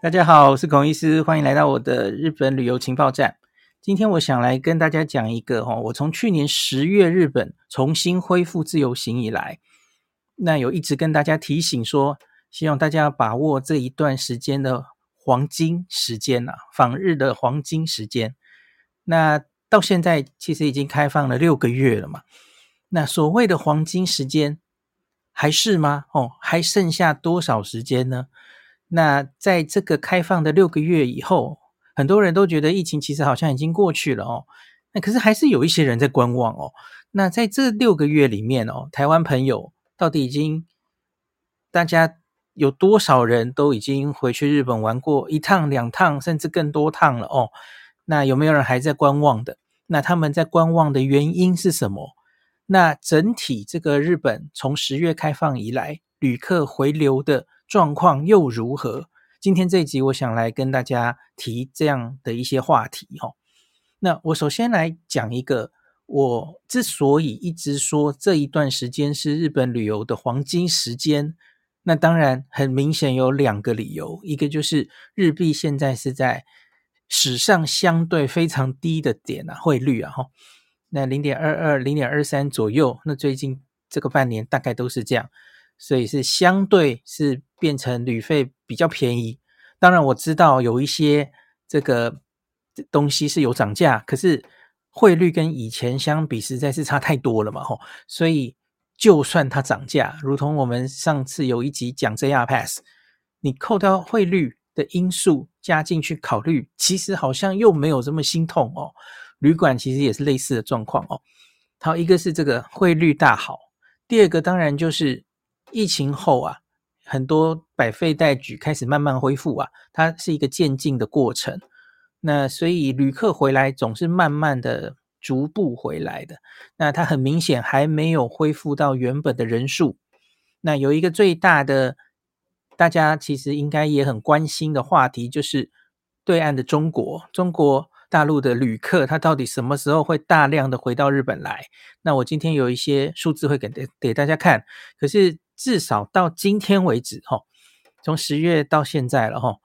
大家好，我是孔医师，欢迎来到我的日本旅游情报站。今天我想来跟大家讲一个哈，我从去年十月日本重新恢复自由行以来，那有一直跟大家提醒说，希望大家把握这一段时间的黄金时间呐，访日的黄金时间。那到现在其实已经开放了六个月了嘛，那所谓的黄金时间还是吗？哦，还剩下多少时间呢？那在这个开放的六个月以后，很多人都觉得疫情其实好像已经过去了哦。那可是还是有一些人在观望哦。那在这六个月里面哦，台湾朋友到底已经大家有多少人都已经回去日本玩过一趟、两趟，甚至更多趟了哦？那有没有人还在观望的？那他们在观望的原因是什么？那整体这个日本从十月开放以来，旅客回流的状况又如何？今天这一集，我想来跟大家提这样的一些话题哈。那我首先来讲一个，我之所以一直说这一段时间是日本旅游的黄金时间，那当然很明显有两个理由，一个就是日币现在是在史上相对非常低的点啊，汇率啊哈，那零点二二、零点二三左右，那最近这个半年大概都是这样。所以是相对是变成旅费比较便宜，当然我知道有一些这个东西是有涨价，可是汇率跟以前相比实在是差太多了嘛吼，所以就算它涨价，如同我们上次有一集讲 JR Pass，你扣掉汇率的因素加进去考虑，其实好像又没有这么心痛哦。旅馆其实也是类似的状况哦。好，一个是这个汇率大好，第二个当然就是。疫情后啊，很多百废待举，开始慢慢恢复啊，它是一个渐进的过程。那所以旅客回来总是慢慢的、逐步回来的。那它很明显还没有恢复到原本的人数。那有一个最大的，大家其实应该也很关心的话题，就是对岸的中国，中国大陆的旅客，他到底什么时候会大量的回到日本来？那我今天有一些数字会给给大家看，可是。至少到今天为止，哈，从十月到现在了，哈，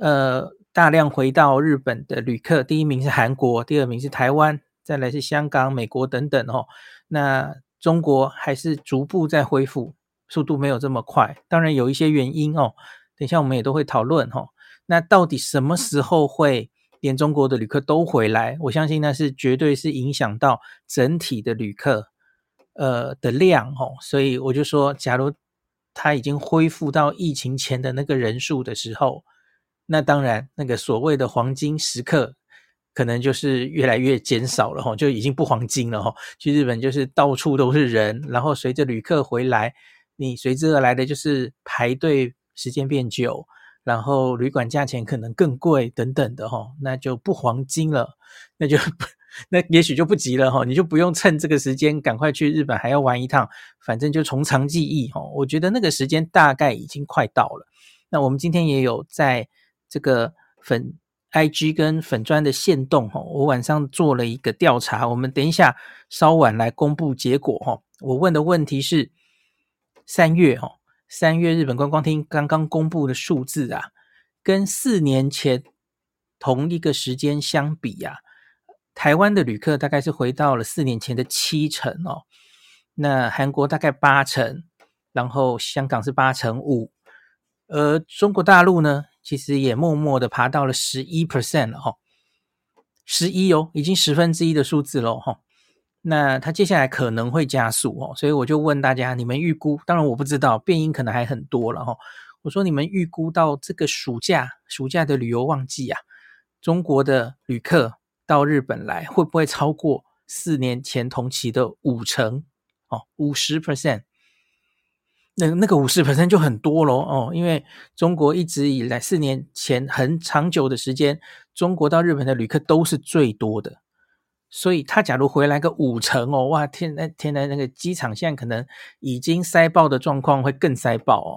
呃，大量回到日本的旅客，第一名是韩国，第二名是台湾，再来是香港、美国等等，哈。那中国还是逐步在恢复，速度没有这么快，当然有一些原因哦。等一下我们也都会讨论，哈。那到底什么时候会连中国的旅客都回来？我相信那是绝对是影响到整体的旅客。呃的量哦，所以我就说，假如他已经恢复到疫情前的那个人数的时候，那当然那个所谓的黄金时刻，可能就是越来越减少了哈，就已经不黄金了哈。去日本就是到处都是人，然后随着旅客回来，你随之而来的就是排队时间变久，然后旅馆价钱可能更贵等等的哈，那就不黄金了，那就。那也许就不急了哈，你就不用趁这个时间赶快去日本还要玩一趟，反正就从长计议哈。我觉得那个时间大概已经快到了。那我们今天也有在这个粉 IG 跟粉专的限动哈，我晚上做了一个调查，我们等一下稍晚来公布结果哈。我问的问题是三月哈，三月日本观光厅刚刚公布的数字啊，跟四年前同一个时间相比呀。台湾的旅客大概是回到了四年前的七成哦，那韩国大概八成，然后香港是八成五，而中国大陆呢，其实也默默的爬到了十一 percent 了哈，十一哦，已经十分之一的数字了哈。那它接下来可能会加速哦，所以我就问大家，你们预估？当然我不知道，变因可能还很多了哈。我说你们预估到这个暑假，暑假的旅游旺季啊，中国的旅客。到日本来会不会超过四年前同期的五成？哦，五十 percent，那那个五十 percent 就很多咯。哦，因为中国一直以来四年前很长久的时间，中国到日本的旅客都是最多的，所以他假如回来个五成哦，哇天呐天呐，那个机场现在可能已经塞爆的状况会更塞爆哦。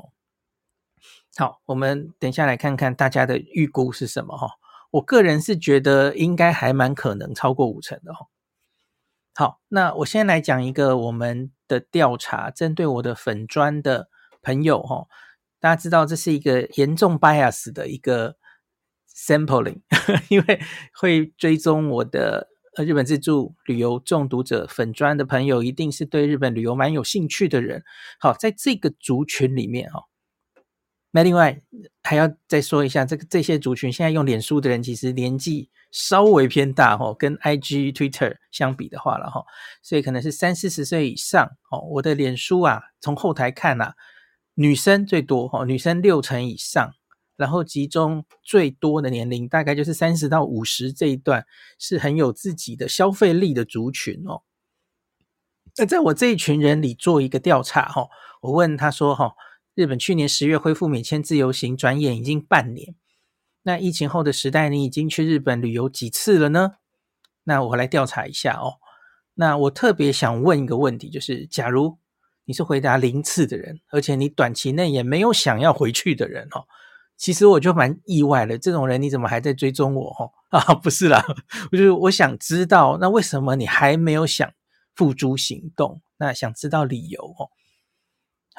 好，我们等下来看看大家的预估是什么哈。我个人是觉得应该还蛮可能超过五成的哈。好，那我先来讲一个我们的调查，针对我的粉专的朋友哈，大家知道这是一个严重 bias 的一个 sampling，因为会追踪我的呃日本自助旅游中毒者粉专的朋友，一定是对日本旅游蛮有兴趣的人。好，在这个族群里面哈，那另外还要再说一下，这个这些族群现在用脸书的人，其实年纪稍微偏大哈，跟 IG、Twitter 相比的话了哈，所以可能是三四十岁以上哦。我的脸书啊，从后台看啊。女生最多哈，女生六成以上，然后集中最多的年龄大概就是三十到五十这一段，是很有自己的消费力的族群哦。那在我这一群人里做一个调查哈，我问他说哈，日本去年十月恢复免签自由行，转眼已经半年，那疫情后的时代，你已经去日本旅游几次了呢？那我来调查一下哦。那我特别想问一个问题，就是假如。你是回答零次的人，而且你短期内也没有想要回去的人哦。其实我就蛮意外的，这种人你怎么还在追踪我？哦 啊，不是啦，我就是我想知道，那为什么你还没有想付诸行动？那想知道理由哦。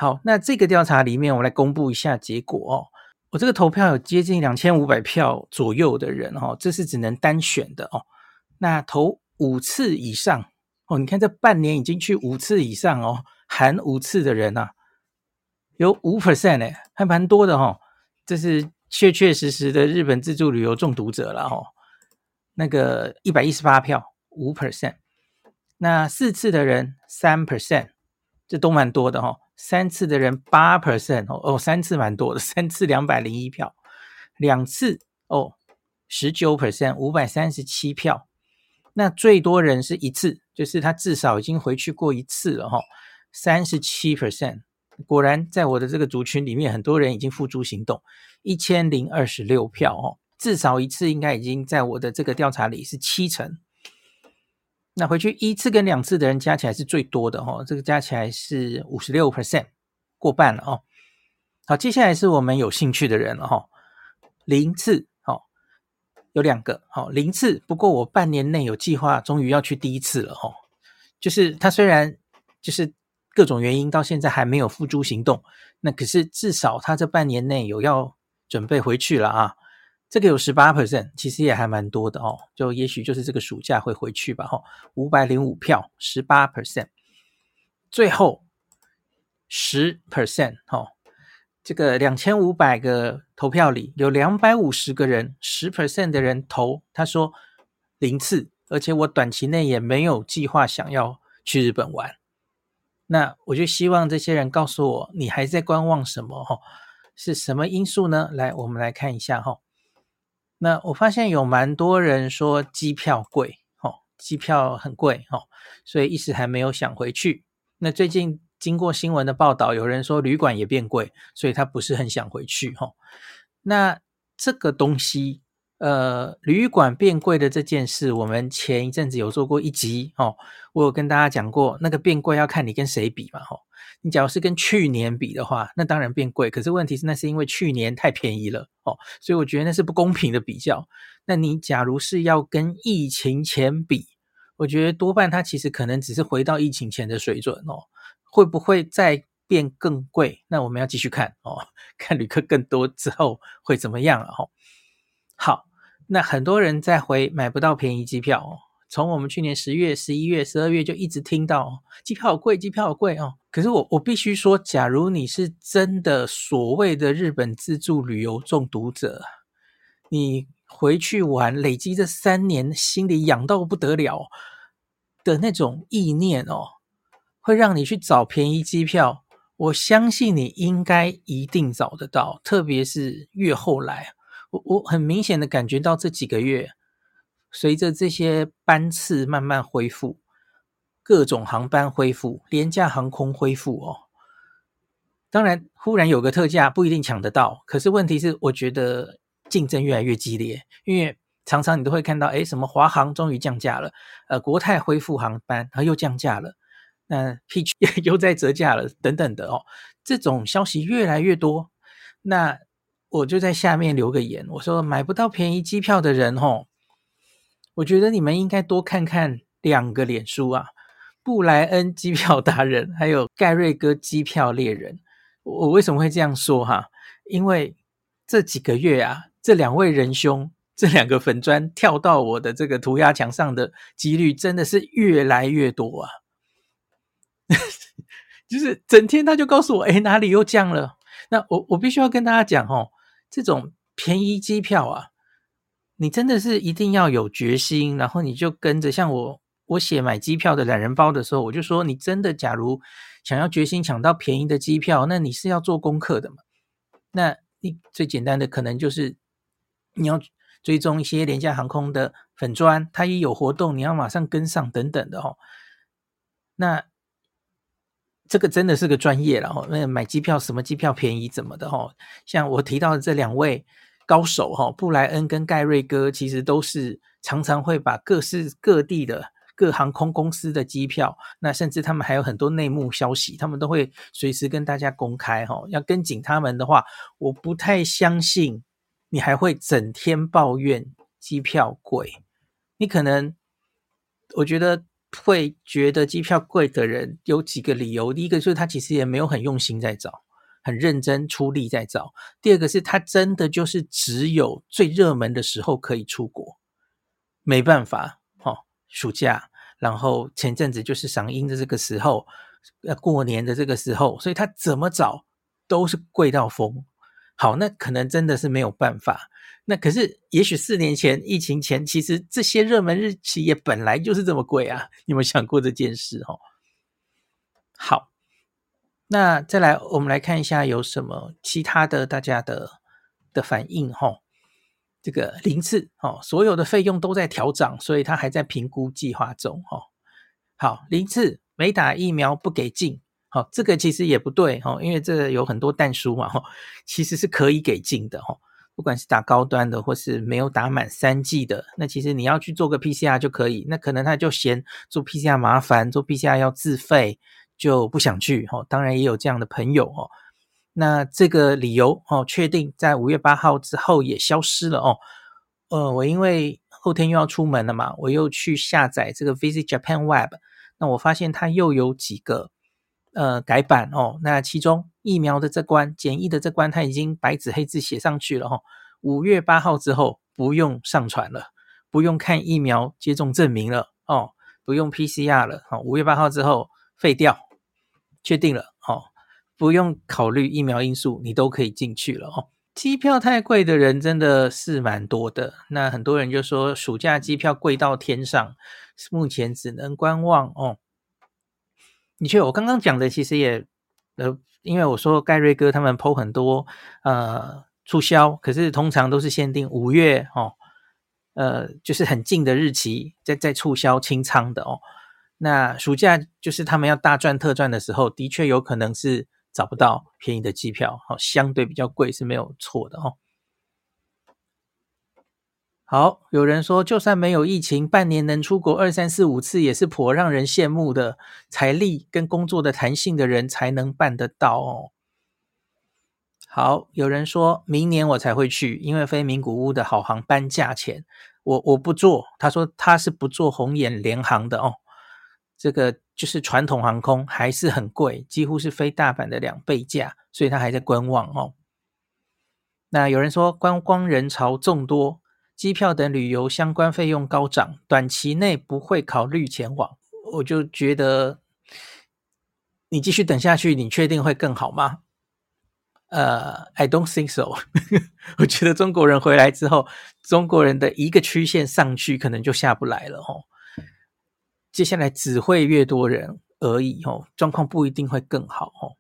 好，那这个调查里面，我来公布一下结果哦。我这个投票有接近两千五百票左右的人哦，这是只能单选的哦。那投五次以上哦，你看这半年已经去五次以上哦。含五次的人啊，有五 percent 哎，还蛮多的哈、哦。这是确确实实的日本自助旅游中毒者了哈、哦。那个一百一十八票，五 percent。那四次的人三 percent，这都蛮多的哈、哦。三次的人八 percent 哦哦，三次蛮多的，三次两百零一票。两次哦，十九 percent，五百三十七票。那最多人是一次，就是他至少已经回去过一次了哈、三十七 percent，果然在我的这个族群里面，很多人已经付诸行动，一千零二十六票哦，至少一次应该已经在我的这个调查里是七成。那回去一次跟两次的人加起来是最多的哦，这个加起来是五十六 percent，过半了哦。好，接下来是我们有兴趣的人了哈，零次哦，有两个好，零次，不过我半年内有计划，终于要去第一次了哈，就是他虽然就是。各种原因到现在还没有付诸行动，那可是至少他这半年内有要准备回去了啊。这个有十八 percent，其实也还蛮多的哦。就也许就是这个暑假会回去吧。哈，五百零五票，十八 percent。最后十 percent，哈，这个两千五百个投票里有两百五十个人，十 percent 的人投，他说零次，而且我短期内也没有计划想要去日本玩。那我就希望这些人告诉我，你还在观望什么？哈，是什么因素呢？来，我们来看一下哈。那我发现有蛮多人说机票贵，哦，机票很贵，哦，所以一时还没有想回去。那最近经过新闻的报道，有人说旅馆也变贵，所以他不是很想回去，哈。那这个东西。呃，旅馆变贵的这件事，我们前一阵子有做过一集哦。我有跟大家讲过，那个变贵要看你跟谁比嘛，哦。你假如是跟去年比的话，那当然变贵。可是问题是，那是因为去年太便宜了哦，所以我觉得那是不公平的比较。那你假如是要跟疫情前比，我觉得多半它其实可能只是回到疫情前的水准哦。会不会再变更贵？那我们要继续看哦，看旅客更多之后会怎么样了哦。好。那很多人在回买不到便宜机票哦，从我们去年十月、十一月、十二月就一直听到机票好贵，机票好贵哦。可是我我必须说，假如你是真的所谓的日本自助旅游中毒者，你回去玩累积这三年心里痒到不得了的那种意念哦，会让你去找便宜机票。我相信你应该一定找得到，特别是越后来。我我很明显的感觉到这几个月，随着这些班次慢慢恢复，各种航班恢复，廉价航空恢复哦。当然，忽然有个特价不一定抢得到，可是问题是，我觉得竞争越来越激烈，因为常常你都会看到，哎，什么华航终于降价了，呃，国泰恢复航班，然后又降价了，那 Peach 又在折价了，等等的哦，这种消息越来越多，那。我就在下面留个言，我说买不到便宜机票的人吼，我觉得你们应该多看看两个脸书啊，布莱恩机票达人，还有盖瑞哥机票猎人。我为什么会这样说哈？因为这几个月啊，这两位仁兄，这两个粉砖跳到我的这个涂鸦墙上的几率真的是越来越多啊！就是整天他就告诉我，哎，哪里又降了？那我我必须要跟大家讲哦，这种便宜机票啊，你真的是一定要有决心，然后你就跟着像我。我写买机票的懒人包的时候，我就说，你真的假如想要决心抢到便宜的机票，那你是要做功课的嘛？那你最简单的可能就是你要追踪一些廉价航空的粉砖，它一有活动，你要马上跟上等等的哦。那这个真的是个专业了哦。那买机票什么机票便宜怎么的哦？像我提到的这两位高手哈，布莱恩跟盖瑞哥，其实都是常常会把各式各地的。各航空公司的机票，那甚至他们还有很多内幕消息，他们都会随时跟大家公开哈。要跟紧他们的话，我不太相信你还会整天抱怨机票贵。你可能，我觉得会觉得机票贵的人有几个理由：第一个就是他其实也没有很用心在找，很认真出力在找；第二个是他真的就是只有最热门的时候可以出国，没办法哦。暑假，然后前阵子就是赏樱的这个时候，呃，过年的这个时候，所以他怎么找都是贵到疯。好，那可能真的是没有办法。那可是，也许四年前疫情前，其实这些热门日期也本来就是这么贵啊。你有没有想过这件事？哦，好，那再来，我们来看一下有什么其他的大家的的反应，哈。这个零次哦，所有的费用都在调涨，所以他还在评估计划中哦。好，零次没打疫苗不给进，好、哦，这个其实也不对哦，因为这有很多但书嘛，哈、哦，其实是可以给进的哈、哦。不管是打高端的，或是没有打满三剂的，那其实你要去做个 PCR 就可以。那可能他就嫌做 PCR 麻烦，做 PCR 要自费，就不想去哦。当然也有这样的朋友哦。那这个理由哦，确定在五月八号之后也消失了哦。呃，我因为后天又要出门了嘛，我又去下载这个 Visit Japan Web，那我发现它又有几个呃改版哦。那其中疫苗的这关、检疫的这关，它已经白纸黑字写上去了哦。五月八号之后不用上传了，不用看疫苗接种证明了哦，不用 PCR 了。好，五月八号之后废掉，确定了哦。不用考虑疫苗因素，你都可以进去了哦。机票太贵的人真的是蛮多的，那很多人就说暑假机票贵到天上，目前只能观望哦。的确，我刚刚讲的其实也呃，因为我说盖瑞哥他们 PO 很多呃促销，可是通常都是限定五月哦，呃，就是很近的日期在在促销清仓的哦。那暑假就是他们要大赚特赚的时候，的确有可能是。找不到便宜的机票，好，相对比较贵是没有错的哦。好，有人说，就算没有疫情，半年能出国二三四五次也是颇让人羡慕的。财力跟工作的弹性的人才能办得到哦。好，有人说明年我才会去，因为飞名古屋的好航班价钱，我我不做。他说他是不做红眼联航的哦。这个就是传统航空还是很贵，几乎是飞大阪的两倍价，所以他还在观望哦。那有人说观光人潮众多，机票等旅游相关费用高涨，短期内不会考虑前往。我就觉得你继续等下去，你确定会更好吗？呃，I don't think so。我觉得中国人回来之后，中国人的一个曲线上去，可能就下不来了哦。接下来只会越多人而已哦，状况不一定会更好哦。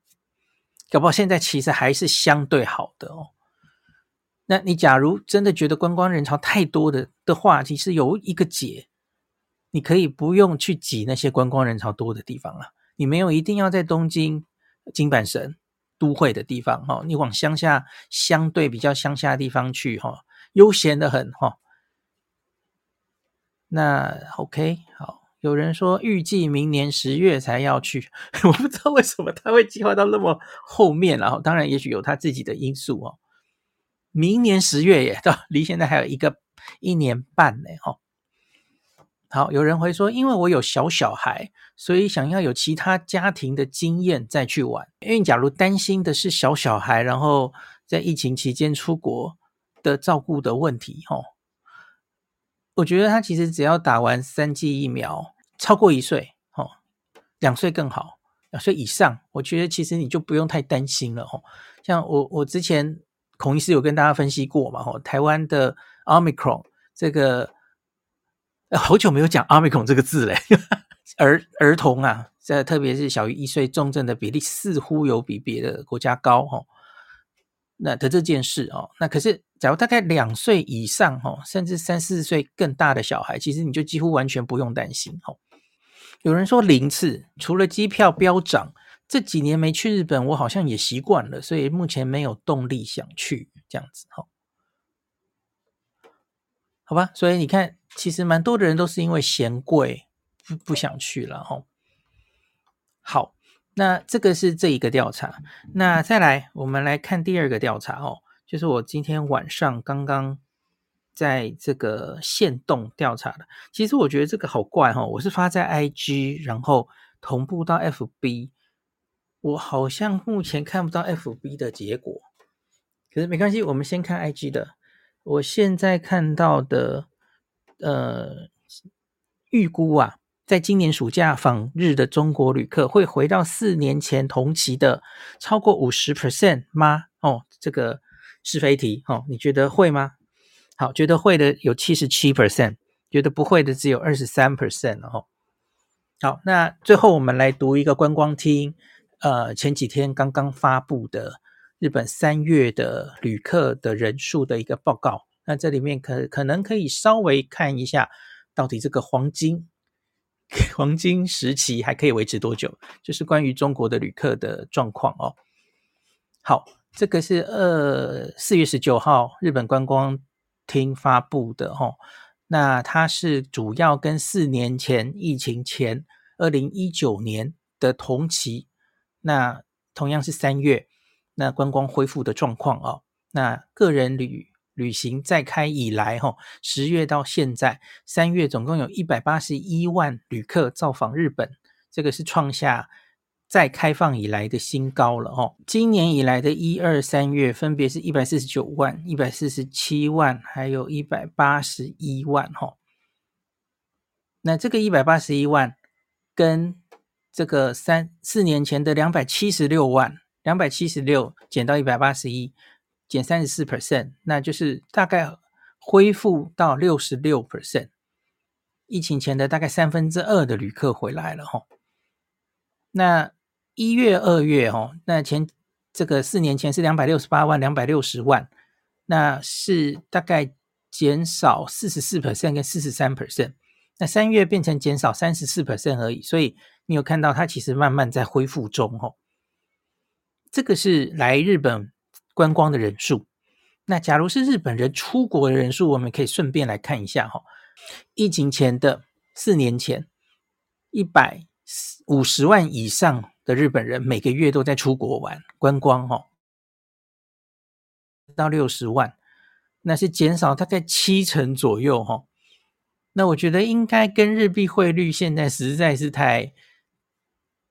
搞不好现在其实还是相对好的哦。那你假如真的觉得观光人潮太多的的话，其实有一个解，你可以不用去挤那些观光人潮多的地方了。你没有一定要在东京、京阪神都会的地方哈，你往乡下相对比较乡下的地方去哈，悠闲得很哈。那 OK 好。有人说预计明年十月才要去，我不知道为什么他会计划到那么后面，然后当然也许有他自己的因素哦。明年十月耶，到离现在还有一个一年半呢，哦。好，有人会说，因为我有小小孩，所以想要有其他家庭的经验再去玩。因为假如担心的是小小孩，然后在疫情期间出国的照顾的问题，哦，我觉得他其实只要打完三剂疫苗，超过一岁，哦，两岁更好，两岁以上，我觉得其实你就不用太担心了，哦。像我我之前孔医师有跟大家分析过嘛，吼，台湾的 Omicron 这个。好久没有讲 Omicron 这个字嘞，儿儿童啊，这特别是小于一岁重症的比例似乎有比别的国家高哈。那的这件事哦，那可是假如大概两岁以上哈，甚至三四岁更大的小孩，其实你就几乎完全不用担心哈。有人说零次，除了机票飙涨，这几年没去日本，我好像也习惯了，所以目前没有动力想去这样子哈。好吧，所以你看，其实蛮多的人都是因为嫌贵，不不想去了哈。好，那这个是这一个调查。那再来，我们来看第二个调查哦，就是我今天晚上刚刚在这个线动调查的。其实我觉得这个好怪哈，我是发在 IG，然后同步到 FB，我好像目前看不到 FB 的结果。可是没关系，我们先看 IG 的。我现在看到的，呃，预估啊，在今年暑假访日的中国旅客会回到四年前同期的超过五十 percent 吗？哦，这个是非题哦，你觉得会吗？好，觉得会的有七十七 percent，觉得不会的只有二十三 percent 哦。好，那最后我们来读一个观光厅，呃，前几天刚刚发布的。日本三月的旅客的人数的一个报告，那这里面可可能可以稍微看一下，到底这个黄金 黄金时期还可以维持多久？就是关于中国的旅客的状况哦。好，这个是二四月十九号日本观光厅发布的哦。那它是主要跟四年前疫情前二零一九年的同期，那同样是三月。那观光恢复的状况哦，那个人旅旅行再开以来，哈，十月到现在，三月总共有一百八十一万旅客造访日本，这个是创下再开放以来的新高了，哈。今年以来的一二三月，分别是一百四十九万、一百四十七万，还有一百八十一万，哈。那这个一百八十一万，跟这个三四年前的两百七十六万。两百七十六减到一百八十一，减三十四 percent，那就是大概恢复到六十六 percent，疫情前的大概三分之二的旅客回来了哈。那一月、二月哈，那前这个四年前是两百六十八万、两百六十万，那是大概减少四十四 percent 跟四十三 percent。那三月变成减少三十四 percent 而已，所以你有看到它其实慢慢在恢复中哦。这个是来日本观光的人数。那假如是日本人出国的人数，我们可以顺便来看一下哈。疫情前的四年前，一百五十万以上的日本人每个月都在出国玩观光哈，到六十万，那是减少大概七成左右哈。那我觉得应该跟日币汇率现在实在是太，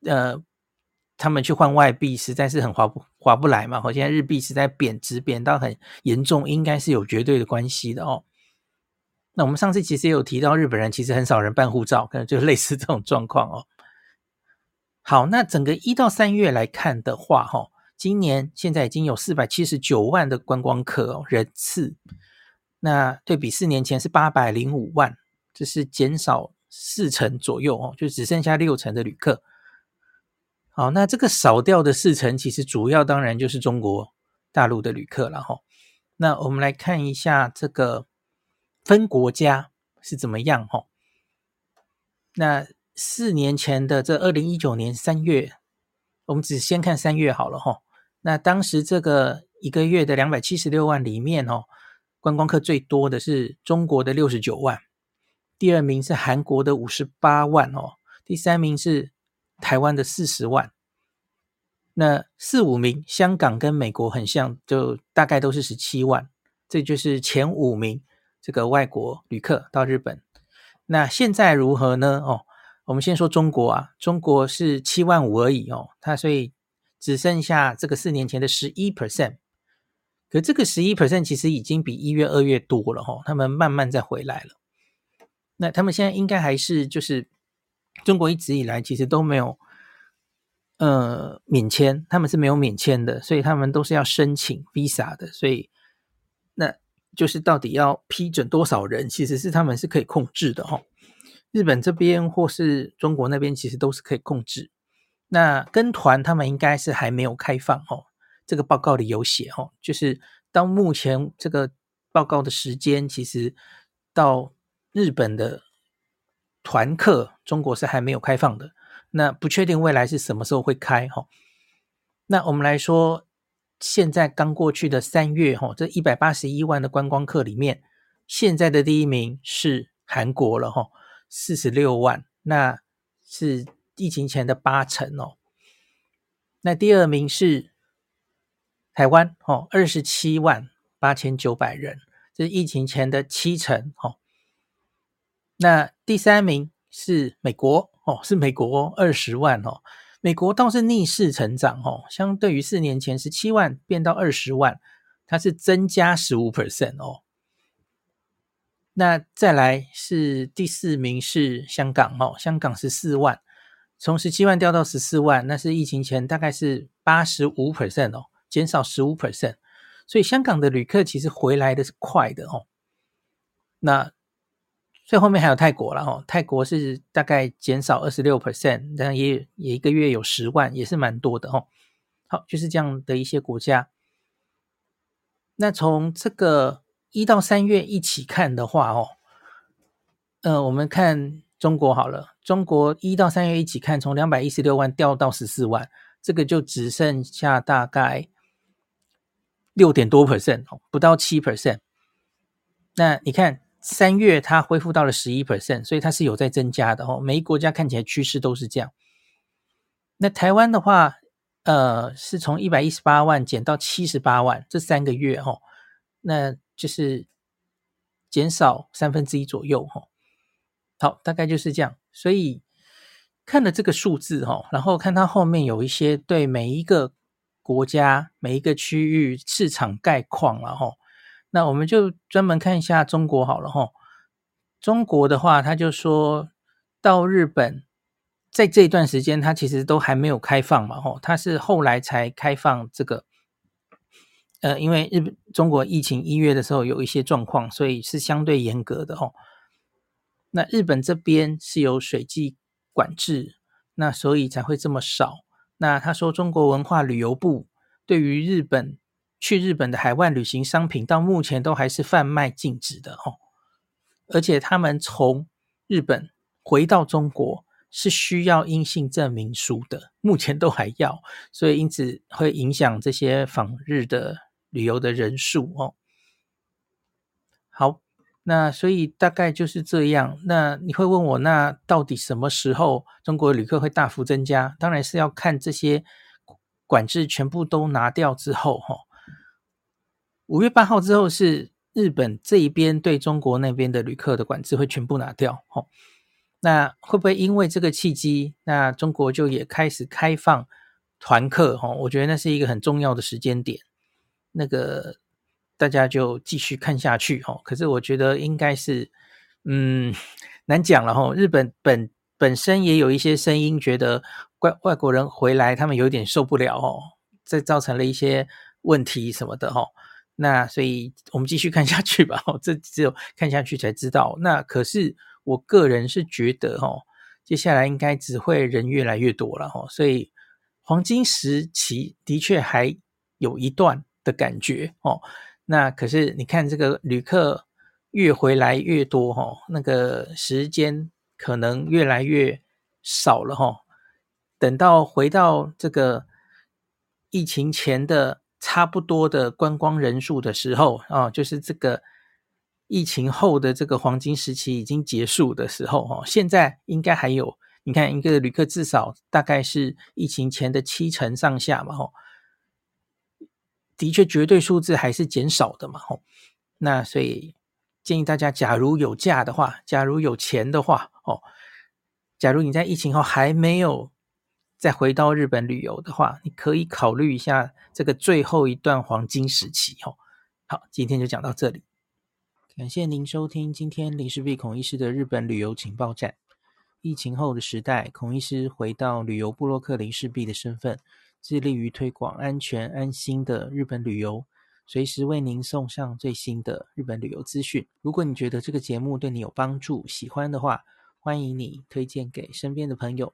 呃。他们去换外币实在是很划不划不来嘛？好，现在日币实在贬值贬到很严重，应该是有绝对的关系的哦。那我们上次其实也有提到，日本人其实很少人办护照，可能就 类似这种状况哦。好，那整个一到三月来看的话，哈，今年现在已经有四百七十九万的观光客哦人次，那对比四年前是八百零五万，这是减少四成左右哦，就只剩下六成的旅客。好，那这个少掉的四成，其实主要当然就是中国大陆的旅客了哈。那我们来看一下这个分国家是怎么样哈。那四年前的这二零一九年三月，我们只先看三月好了哈。那当时这个一个月的两百七十六万里面哦，观光客最多的是中国的六十九万，第二名是韩国的五十八万哦，第三名是。台湾的四十万，那四五名，香港跟美国很像，就大概都是十七万，这就是前五名这个外国旅客到日本。那现在如何呢？哦，我们先说中国啊，中国是七万五而已哦，它所以只剩下这个四年前的十一 percent。可这个十一 percent 其实已经比一月、二月多了哈，他们慢慢再回来了。那他们现在应该还是就是中国一直以来其实都没有呃免签，他们是没有免签的，所以他们都是要申请 visa 的。所以那就是到底要批准多少人，其实是他们是可以控制的哈。日本这边或是中国那边其实都是可以控制。那跟团他们应该是还没有开放哦。这个报告里有写哦，就是到目前这个报告的时间，其实到日本的团客，中国是还没有开放的。那不确定未来是什么时候会开哈。那我们来说，现在刚过去的三月哈，这一百八十一万的观光客里面，现在的第一名是韩国了哈，四十六万，那是疫情前的八成哦。那第二名是。台湾哦，二十七万八千九百人，这是疫情前的七成哦。那第三名是美国哦，是美国二十万哦。美国倒是逆势成长哦，相对于四年前十七万变到二十万，它是增加十五 percent 哦。那再来是第四名是香港哦，香港十四万，从十七万掉到十四万，那是疫情前大概是八十五 percent 哦。减少十五 percent，所以香港的旅客其实回来的是快的哦。那最后面还有泰国了哦，泰国是大概减少二十六 percent，但也也一个月有十万，也是蛮多的哦。好，就是这样的一些国家。那从这个一到三月一起看的话哦，呃，我们看中国好了，中国一到三月一起看，从两百一十六万掉到十四万，这个就只剩下大概。六点多 percent 哦，不到七 percent。那你看三月它恢复到了十一 percent，所以它是有在增加的哦。每一国家看起来趋势都是这样。那台湾的话，呃，是从一百一十八万减到七十八万，这三个月哦，那就是减少三分之一左右哦。好，大概就是这样。所以看了这个数字哦，然后看它后面有一些对每一个。国家每一个区域市场概况了哈，那我们就专门看一下中国好了哈。中国的话，他就说到日本，在这段时间，他其实都还没有开放嘛吼，他是后来才开放这个。呃，因为日本中国疫情一月的时候有一些状况，所以是相对严格的哈。那日本这边是有水际管制，那所以才会这么少。那他说，中国文化旅游部对于日本去日本的海外旅行商品，到目前都还是贩卖禁止的哦。而且他们从日本回到中国是需要阴性证明书的，目前都还要，所以因此会影响这些访日的旅游的人数哦。好。那所以大概就是这样。那你会问我，那到底什么时候中国旅客会大幅增加？当然是要看这些管制全部都拿掉之后，哈。五月八号之后是日本这一边对中国那边的旅客的管制会全部拿掉，哈。那会不会因为这个契机，那中国就也开始开放团客？哈，我觉得那是一个很重要的时间点。那个。大家就继续看下去哈，可是我觉得应该是，嗯，难讲了哈。日本本本身也有一些声音，觉得外外国人回来，他们有点受不了哦，这造成了一些问题什么的哈。那所以我们继续看下去吧，这只有看下去才知道。那可是我个人是觉得哈，接下来应该只会人越来越多了哈，所以黄金时期的确还有一段的感觉哦。那可是你看，这个旅客越回来越多哈，那个时间可能越来越少了哈。等到回到这个疫情前的差不多的观光人数的时候啊，就是这个疫情后的这个黄金时期已经结束的时候哈，现在应该还有，你看一个旅客至少大概是疫情前的七成上下嘛哈。的确，绝对数字还是减少的嘛，吼。那所以建议大家，假如有假的话，假如有钱的话，哦，假如你在疫情后还没有再回到日本旅游的话，你可以考虑一下这个最后一段黄金时期，哦。好，今天就讲到这里，感谢您收听今天林氏璧孔医师的日本旅游情报站。疫情后的时代，孔医师回到旅游部落客林氏璧的身份，致力于推广安全安心的日本旅游，随时为您送上最新的日本旅游资讯。如果你觉得这个节目对你有帮助，喜欢的话，欢迎你推荐给身边的朋友，